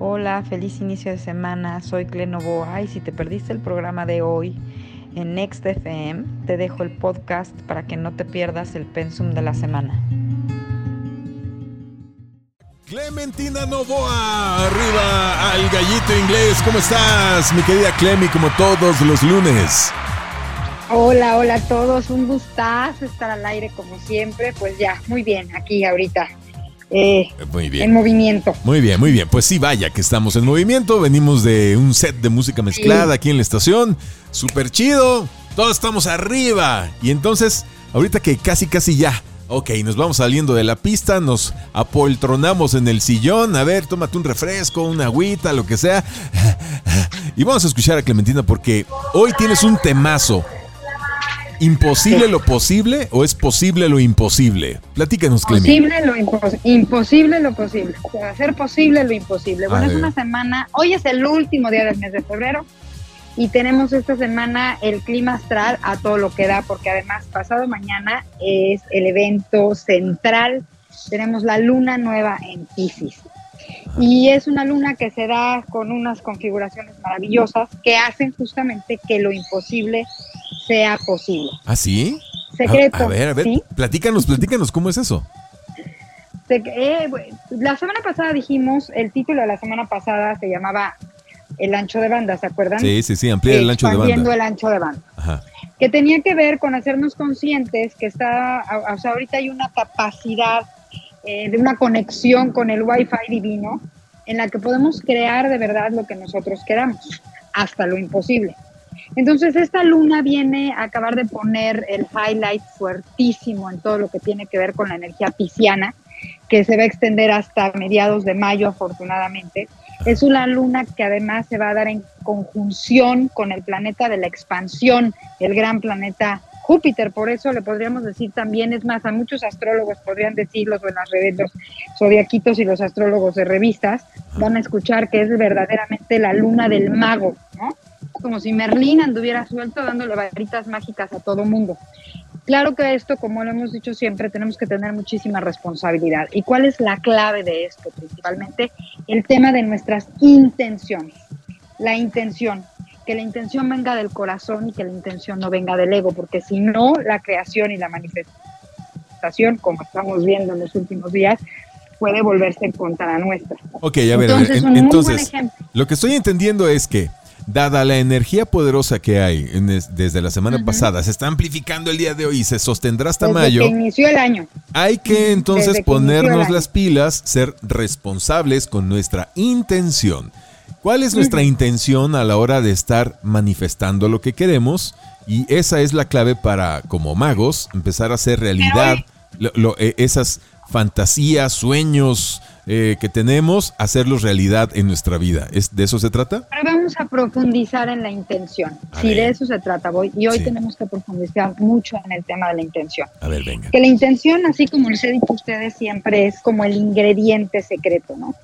Hola, feliz inicio de semana. Soy Clenovoa y si te perdiste el programa de hoy en Next FM, te dejo el podcast para que no te pierdas el pensum de la semana. Clementina Novoa, arriba al gallito inglés. ¿Cómo estás, mi querida Clemi, como todos los lunes? Hola, hola a todos. Un gustazo estar al aire como siempre. Pues ya, muy bien, aquí ahorita eh, muy bien. en movimiento. Muy bien, muy bien. Pues sí, vaya que estamos en movimiento. Venimos de un set de música mezclada aquí en la estación. Súper chido. Todos estamos arriba. Y entonces, ahorita que casi, casi ya. Ok, nos vamos saliendo de la pista, nos apoltronamos en el sillón. A ver, tómate un refresco, una agüita, lo que sea. Y vamos a escuchar a Clementina porque hoy tienes un temazo. ¿Imposible lo posible o es posible lo imposible? Platícanos, Clemi. Posible lo impos- imposible lo posible. Hacer posible lo imposible. Bueno, es una semana, hoy es el último día del mes de febrero y tenemos esta semana el clima astral a todo lo que da, porque además pasado mañana es el evento central. Tenemos la luna nueva en Pisces. Y es una luna que se da con unas configuraciones maravillosas que hacen justamente que lo imposible sea posible. ¿Ah, sí? Secreto. A, a ver, a ver, ¿sí? platícanos, platícanos, ¿cómo es eso? Eh, la semana pasada dijimos, el título de la semana pasada se llamaba El ancho de banda, ¿se acuerdan? Sí, sí, sí, ampliar el ancho de banda. el ancho de banda. Ajá. Que tenía que ver con hacernos conscientes que está, o sea, ahorita hay una capacidad eh, de una conexión con el Wi-Fi divino en la que podemos crear de verdad lo que nosotros queramos, hasta lo imposible. Entonces, esta luna viene a acabar de poner el highlight fuertísimo en todo lo que tiene que ver con la energía pisciana, que se va a extender hasta mediados de mayo, afortunadamente. Es una luna que además se va a dar en conjunción con el planeta de la expansión, el gran planeta Júpiter. Por eso le podríamos decir también, es más, a muchos astrólogos podrían decirlos en las redes, los zodiaquitos y los astrólogos de revistas, van a escuchar que es verdaderamente la luna del mago, ¿no? Como si Merlín anduviera suelto dándole varitas mágicas a todo mundo. Claro que esto, como lo hemos dicho siempre, tenemos que tener muchísima responsabilidad. ¿Y cuál es la clave de esto? Principalmente el tema de nuestras intenciones. La intención, que la intención venga del corazón y que la intención no venga del ego, porque si no, la creación y la manifestación, como estamos viendo en los últimos días, puede volverse en contra nuestra. Ok, a ver, a ver. Entonces, en- entonces, lo que estoy entendiendo es que, dada la energía poderosa que hay en es- desde la semana pasada, se está amplificando el día de hoy y se sostendrá hasta Desde mayo. que inició el año. Hay que entonces que ponernos las pilas, ser responsables con nuestra intención. ¿Cuál es nuestra intención a la hora de estar manifestando lo que queremos? Y esa es la clave para, como magos, empezar a hacer realidad lo- lo- eh, esas fantasías, sueños eh, que tenemos, hacerlos realidad en nuestra vida. ¿Es, ¿De eso se trata? Pero vamos a profundizar en la intención. A ver. de eso se trata hoy, y hoy Sí. tenemos que profundizar mucho en el tema de la intención. A ver, venga. Que la intención, así como les he dicho a ustedes siempre, es como el ingrediente secreto, ¿no?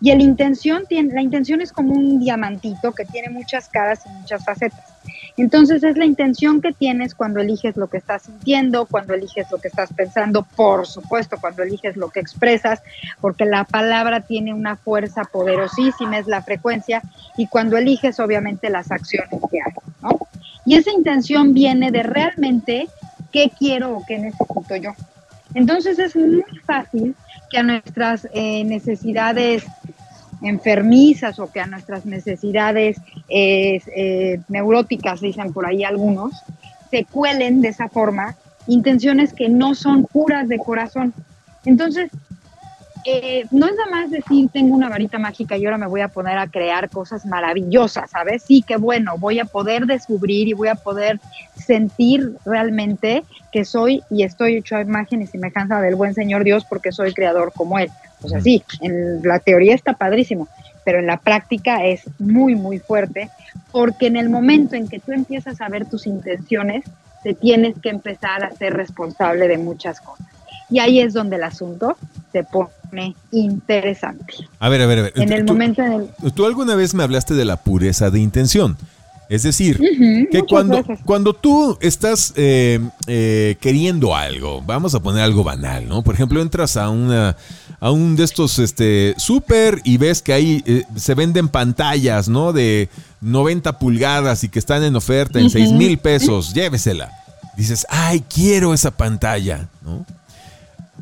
Y el intención tiene, la intención es como un diamantito que tiene muchas caras y muchas facetas. Entonces es la intención que tienes cuando eliges lo que estás sintiendo, cuando eliges lo que estás pensando, por supuesto, cuando eliges lo que expresas, porque la palabra tiene una fuerza poderosísima, es la frecuencia, y cuando eliges obviamente las acciones que hay, ¿no? Y esa intención viene de realmente qué quiero o qué necesito yo. Entonces es muy fácil que a nuestras eh, necesidades enfermizas o que a nuestras necesidades eh, eh, neuróticas, dicen por ahí algunos, se cuelen de esa forma intenciones que no son puras de corazón. Entonces, eh, no es nada más decir tengo una varita mágica y ahora me voy a poner a crear cosas maravillosas, ¿sabes? Sí, que bueno, voy a poder descubrir y voy a poder sentir realmente que soy y estoy hecho a imagen y semejanza del buen Señor Dios porque soy creador como Él. O sea, sí, en la teoría está padrísimo, pero en la práctica es muy, muy fuerte porque en el momento en que tú empiezas a ver tus intenciones, te tienes que empezar a ser responsable de muchas cosas. Y ahí es donde el asunto se pone interesante. A ver, a ver, a ver. En el momento en el... Tú alguna vez me hablaste de la pureza de intención. Es decir, que cuando, cuando tú estás eh, eh, queriendo algo, vamos a poner algo banal, ¿no? Por ejemplo, entras a una a un de estos este súper y ves que ahí eh, se venden pantallas, ¿no? De 90 pulgadas y que están en oferta en 6 mil pesos, llévesela. Dices, ay, quiero esa pantalla, ¿no?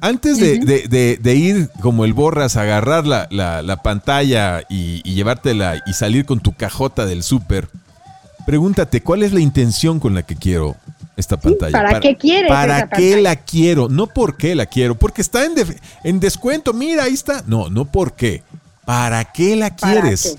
Antes de, ir como el borras a agarrar la, pantalla y, y, llevártela y salir con tu cajota del súper, Pregúntate, ¿cuál es la intención con la que quiero esta pantalla? ¿Para, qué quieres? ¿Para qué la quiero? No por qué la quiero, porque está en, en descuento, mira, ahí está. No, no por qué. ¿Para qué la quieres?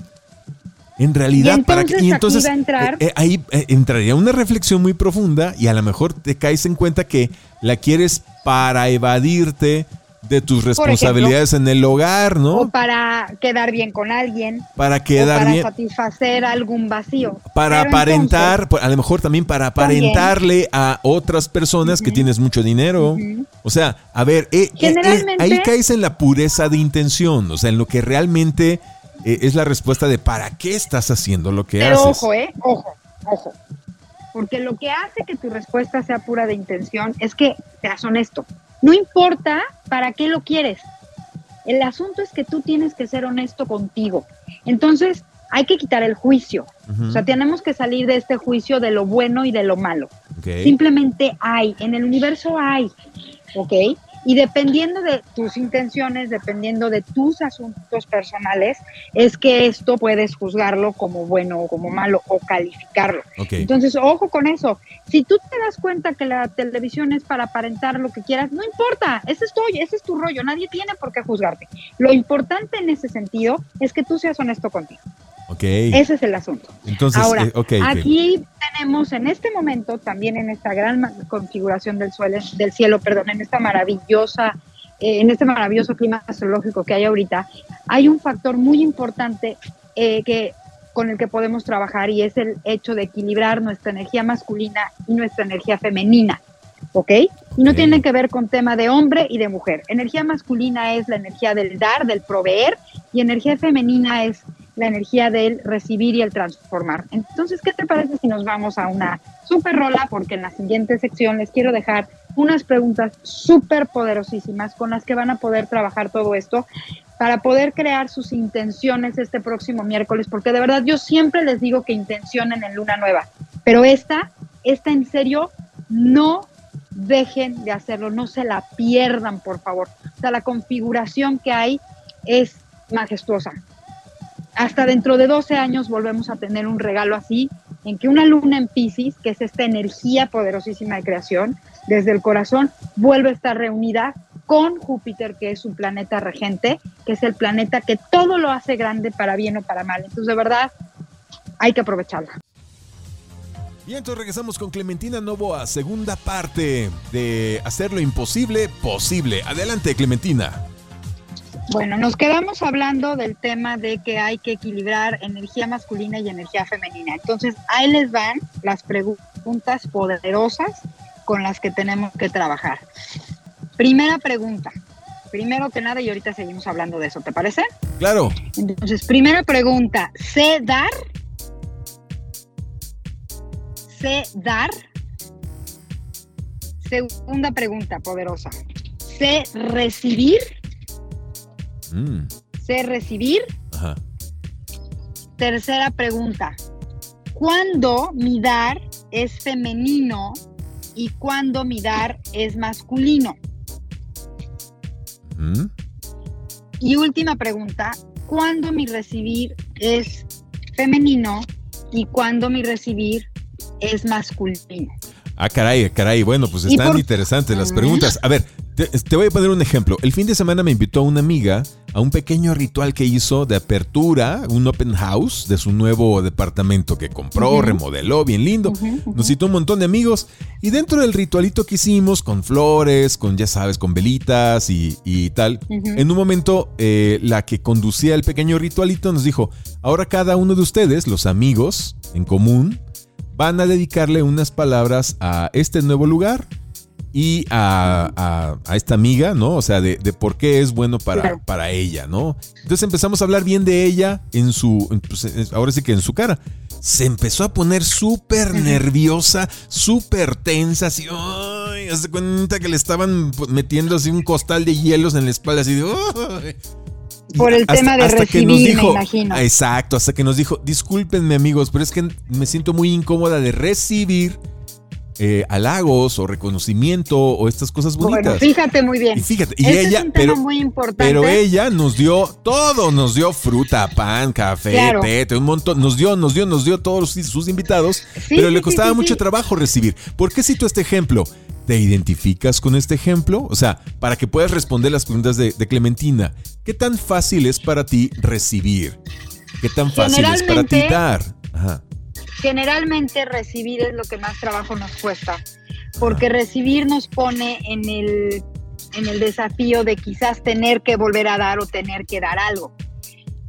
En realidad, ¿para qué? Y entonces eh, eh, ahí eh, entraría una reflexión muy profunda y a lo mejor te caes en cuenta que la quieres para evadirte de tus responsabilidades en el hogar, ¿no? O para quedar bien con alguien. Para quedar o para satisfacer algún vacío. Para aparentar, a lo mejor también para aparentarle a otras personas que tienes mucho dinero. O sea, a ver, eh, ahí caes en la pureza de intención, o sea, en lo que realmente es la respuesta de para qué estás haciendo lo que haces. Pero ojo, eh, ojo, ojo. Porque lo que hace que tu respuesta sea pura de intención es que seas honesto. No importa para qué lo quieres. El asunto es que tú tienes que ser honesto contigo. Entonces, hay que quitar el juicio. O sea, tenemos que salir de este juicio de lo bueno y de lo malo. Simplemente hay, en el universo hay, ¿ok? Y dependiendo de tus intenciones, dependiendo de tus asuntos personales, es que esto puedes juzgarlo como bueno o como malo o calificarlo. Entonces, ojo con eso. Si tú te das cuenta que la televisión es para aparentar lo que quieras, no importa, ese es, tu, ese es tu rollo, nadie tiene por qué juzgarte. Lo importante en ese sentido es que tú seas honesto contigo. Ese es el asunto. Entonces, Ahora, eh, aquí tenemos en este momento, también en esta gran configuración del, suelo, del cielo, perdón, en esta maravillosa, eh, en este maravilloso clima astrológico que hay ahorita, hay un factor muy importante eh, que con el que podemos trabajar y es el hecho de equilibrar nuestra energía masculina y nuestra energía femenina. ¿ok? Y no tiene que ver con tema de hombre y de mujer. Energía masculina es la energía del dar, del proveer, y energía femenina es la energía del recibir y el transformar. Entonces, ¿qué te parece si nos vamos a una super rola? Porque en la siguiente sección les quiero dejar unas preguntas súper poderosísimas con las que van a poder trabajar todo esto para poder crear sus intenciones este próximo miércoles, porque de verdad yo siempre les digo que intencionen en Luna Nueva, pero esta, esta en serio, no dejen de hacerlo, no se la pierdan, por favor. O sea, la configuración que hay es majestuosa hasta dentro de 12 años volvemos a tener un regalo así, en que una luna en Pisces, que es esta energía poderosísima de creación, desde el corazón, vuelve a estar reunida con Júpiter, que es su planeta regente, que es el planeta que todo lo hace grande para bien o para mal. Entonces, de verdad, hay que aprovecharla. Bien, entonces regresamos con Clementina Novoa, segunda parte de hacer lo imposible posible. Adelante, Clementina. Bueno, nos quedamos hablando del tema de que hay que equilibrar energía masculina y energía femenina. Entonces, ahí les van las preguntas poderosas con las que tenemos que trabajar. Primera pregunta. Primero que nada, y ahorita seguimos hablando de eso, ¿te parece? Claro. Entonces, primera pregunta, ¿sé dar? ¿Sé dar? Segunda pregunta poderosa, ¿sé recibir? Mm. Sé recibir. Tercera pregunta. ¿Cuándo mi dar es femenino y cuándo mi dar es masculino? Mm. Y última pregunta. ¿Cuándo mi recibir es femenino y cuándo mi recibir es masculino? Ah, caray, caray. Bueno, pues están interesantes las preguntas. A ver, te, voy a poner un ejemplo. El fin de semana me invitó una amiga a un pequeño ritual que hizo de apertura, un open house de su nuevo departamento que compró, remodeló, bien lindo. Nos citó un montón de amigos y dentro del ritualito que hicimos, con flores, con ya sabes, con velitas y, tal, en un momento eh, la que conducía el pequeño ritualito nos dijo, ahora cada uno de ustedes, los amigos en común, van a dedicarle unas palabras a este nuevo lugar y a, esta amiga, ¿no? O sea, de, por qué es bueno para, para ella, ¿no? Entonces empezamos a hablar bien de ella en su, pues, ahora sí que en su cara. Se empezó a poner súper nerviosa, súper tensa, así, ¡ay! Hace cuenta que le estaban metiendo así un costal de hielos en la espalda, así de, Por el tema de recibir, me imagino. Exacto, hasta que nos dijo, discúlpenme amigos, pero es que me siento muy incómoda de recibir eh, halagos o reconocimiento o estas cosas bonitas. Bueno, fíjate muy bien. Y fíjate, y ella, pero, muy importante. pero ella nos dio todo, nos dio fruta, pan, café, té, un montón, nos dio, nos dio, nos dio todos sus invitados, pero le costaba mucho trabajo recibir. ¿Por qué cito este ejemplo? ¿Te identificas con este ejemplo? O sea, para que puedas responder las preguntas de, de Clementina, ¿qué tan fácil es para ti recibir? ¿Qué tan fácil es para ti dar? Ajá generalmente recibir es lo que más trabajo nos cuesta, porque recibir nos pone en el, en el desafío de quizás tener que volver a dar o tener que dar algo.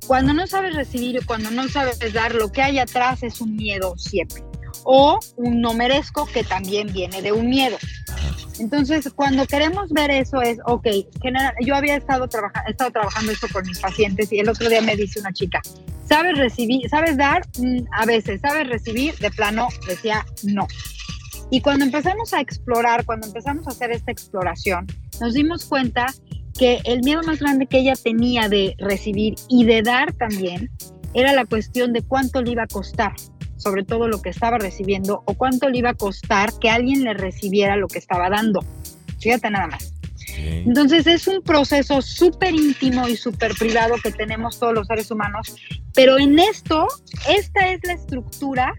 Cuando no sabes recibir o cuando no sabes dar, lo que hay atrás es un miedo siempre. O un no merezco que también viene de un miedo. Entonces, cuando queremos ver eso es, ok, yo había estado, trabajando estado trabajando eso con mis pacientes y el otro día me dice una chica, ¿sabes recibir, sabes dar? Mm, a veces, ¿sabes recibir? De plano decía no. Y cuando empezamos a explorar, cuando empezamos a hacer esta exploración, nos dimos cuenta que el miedo más grande que ella tenía de recibir y de dar también era la cuestión de cuánto le iba a costar sobre todo lo que estaba recibiendo o cuánto le iba a costar que alguien le recibiera lo que estaba dando. Fíjate nada más. Entonces es un proceso súper íntimo y súper privado que tenemos todos los seres humanos, pero en esto, esta es la estructura,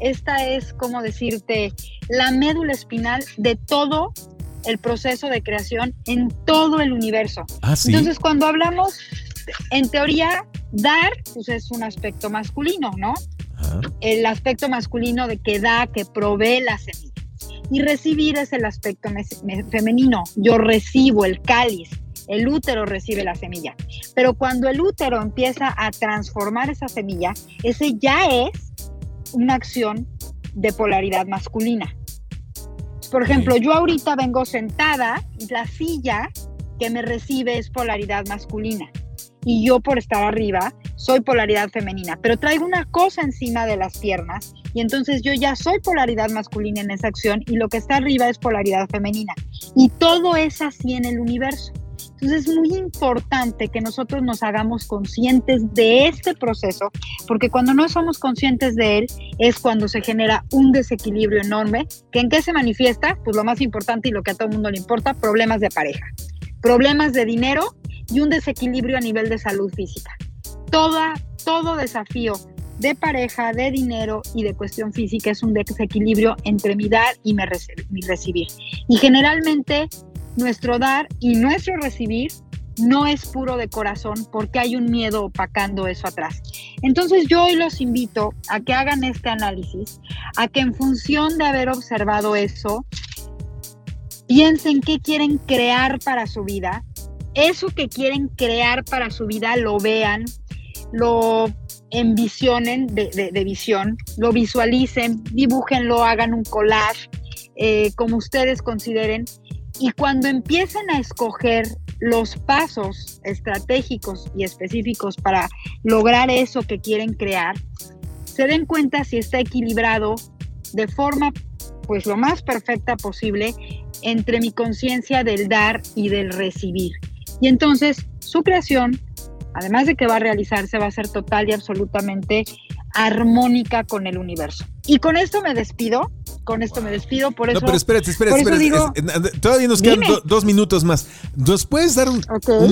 esta es, como decirte, la médula espinal de todo el proceso de creación en todo el universo. Ah, Entonces cuando hablamos, en teoría, dar, pues es un aspecto masculino, ¿no? el aspecto masculino de que da, que provee la semilla. Y recibir es el aspecto femenino. Yo recibo el cáliz, el útero recibe la semilla. Pero cuando el útero empieza a transformar esa semilla, ese ya es una acción de polaridad masculina. Por ejemplo, yo ahorita vengo sentada la silla que me recibe es polaridad masculina. Y yo por estar arriba soy polaridad femenina, pero traigo una cosa encima de las piernas y entonces yo ya soy polaridad masculina en esa acción y lo que está arriba es polaridad femenina. Y todo es así en el universo. Entonces es muy importante que nosotros nos hagamos conscientes de este proceso, porque cuando no somos conscientes de él es cuando se genera un desequilibrio enorme, que en qué se manifiesta, pues lo más importante y lo que a todo el mundo le importa, problemas de pareja, problemas de dinero y un desequilibrio a nivel de salud física toda, todo desafío de pareja, de dinero y de cuestión física es un desequilibrio entre mi dar y mi, recibir. Y generalmente nuestro dar y nuestro recibir no es puro de corazón porque hay un miedo opacando eso atrás. Entonces yo hoy los invito a que hagan este análisis, a que en función de haber observado eso, piensen qué quieren crear para su vida, eso que quieren crear para su vida lo vean, lo envisionen de, de, visión, lo visualicen, dibújenlo, hagan un collage, eh, como ustedes consideren. Y cuando empiecen a escoger los pasos estratégicos y específicos para lograr eso que quieren crear, se den cuenta si está equilibrado de forma pues lo más perfecta posible entre mi conciencia del dar y del recibir. Y entonces su creación además de que va a realizarse, va a ser total y absolutamente armónica con el universo. Y con esto me despido. Con esto me despido, por eso. No, pero espérate, espérate, espérate. todavía nos quedan dos minutos más. ¿Nos puedes dar un,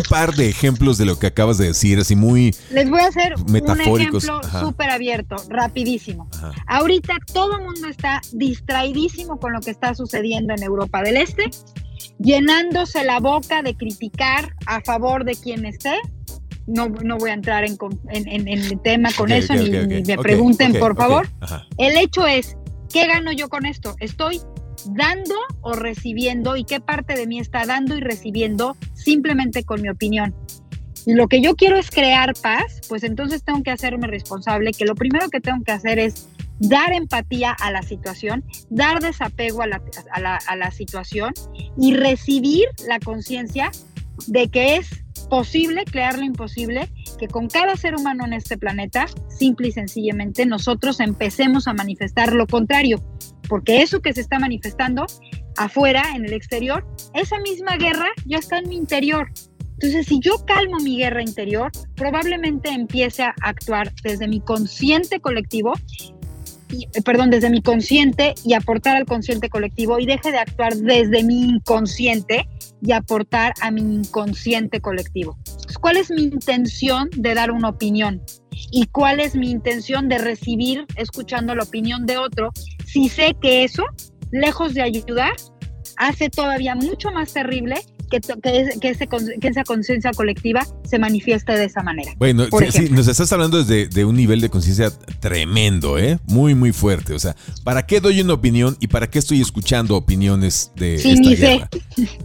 par de ejemplos de lo que acabas de decir, así muy Les voy a hacer un ejemplo súper abierto, rapidísimo. Ahorita todo el mundo está distraidísimo con lo que está sucediendo en Europa del Este, llenándose la boca de criticar a favor de quien esté no, no voy a entrar en, en, el tema con eso, ni, me pregunten, por favor. El hecho es, ¿qué gano yo con esto? Estoy dando o recibiendo y qué parte de mí está dando y recibiendo simplemente con mi opinión. Y lo que yo quiero es crear paz, pues entonces tengo que hacerme responsable, que lo primero que tengo que hacer es dar empatía a la situación, dar desapego a la, a la situación y recibir la conciencia de que es posible crear lo imposible, que con cada ser humano en este planeta, simple y sencillamente, nosotros empecemos a manifestar lo contrario, porque eso que se está manifestando afuera, en el exterior, esa misma guerra ya está en mi interior. Entonces, si yo calmo mi guerra interior, probablemente empiece a actuar desde mi consciente colectivo, perdón, desde mi consciente y aportar al consciente colectivo y deje de actuar desde mi inconsciente y aportar a mi inconsciente colectivo. ¿Cuál es mi intención de dar una opinión? ¿Y cuál es mi intención de recibir escuchando la opinión de otro? Si sé que eso, lejos de ayudar, hace todavía mucho más terrible que, que, esa conciencia colectiva se manifieste de esa manera. Bueno, sí, nos estás hablando desde de un nivel de conciencia tremendo, ¿eh? Muy, muy fuerte. O sea, ¿para qué doy una opinión y para qué estoy escuchando opiniones de esta guerra?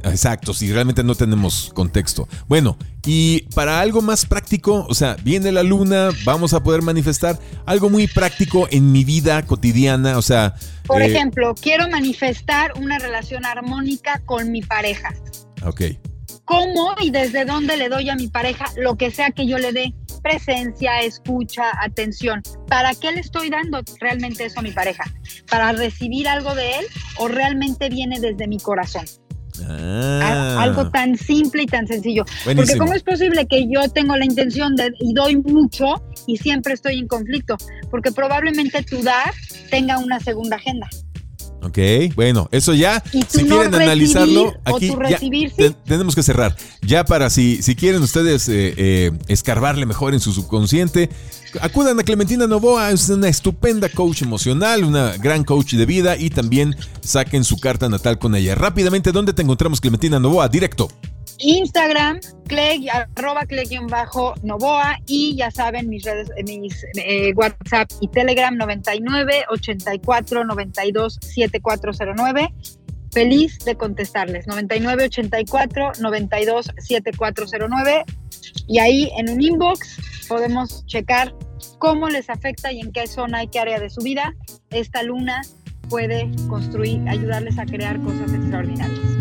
Exacto, si realmente no tenemos contexto. Bueno, y para algo más práctico, o sea, viene la luna, vamos a poder manifestar algo muy práctico en mi vida cotidiana, o sea... Por eh, ejemplo, quiero manifestar una relación armónica con mi pareja. Ok. ¿Cómo y desde dónde le doy a mi pareja lo que sea que yo le dé? Presencia, escucha, atención. ¿Para qué le estoy dando realmente eso a mi pareja? ¿Para recibir algo de él o realmente viene desde mi corazón? Ah. Algo tan simple y tan sencillo. Porque ¿cómo es posible que yo tengo la intención de y doy mucho y siempre estoy en conflicto? Porque probablemente tu dar tenga una segunda agenda. Ok, bueno, eso ya, si quieren analizarlo, aquí ya, tenemos que cerrar. Ya para si, si quieren ustedes eh, eh, escarbarle mejor en su subconsciente, acudan a Clementina Novoa, es una estupenda coach emocional, una gran coach de vida y también saquen su carta natal con ella. Rápidamente, ¿dónde te encontramos Clementina Novoa? Directo. Instagram, Clegg, arroba bajo Novoa y ya saben mis redes, mis eh, WhatsApp y Telegram 99 84 92 7409. Feliz de contestarles. 99 84 92 7409. Y ahí en un inbox podemos checar cómo les afecta y en qué zona y qué área de su vida esta luna puede construir, ayudarles a crear cosas extraordinarias.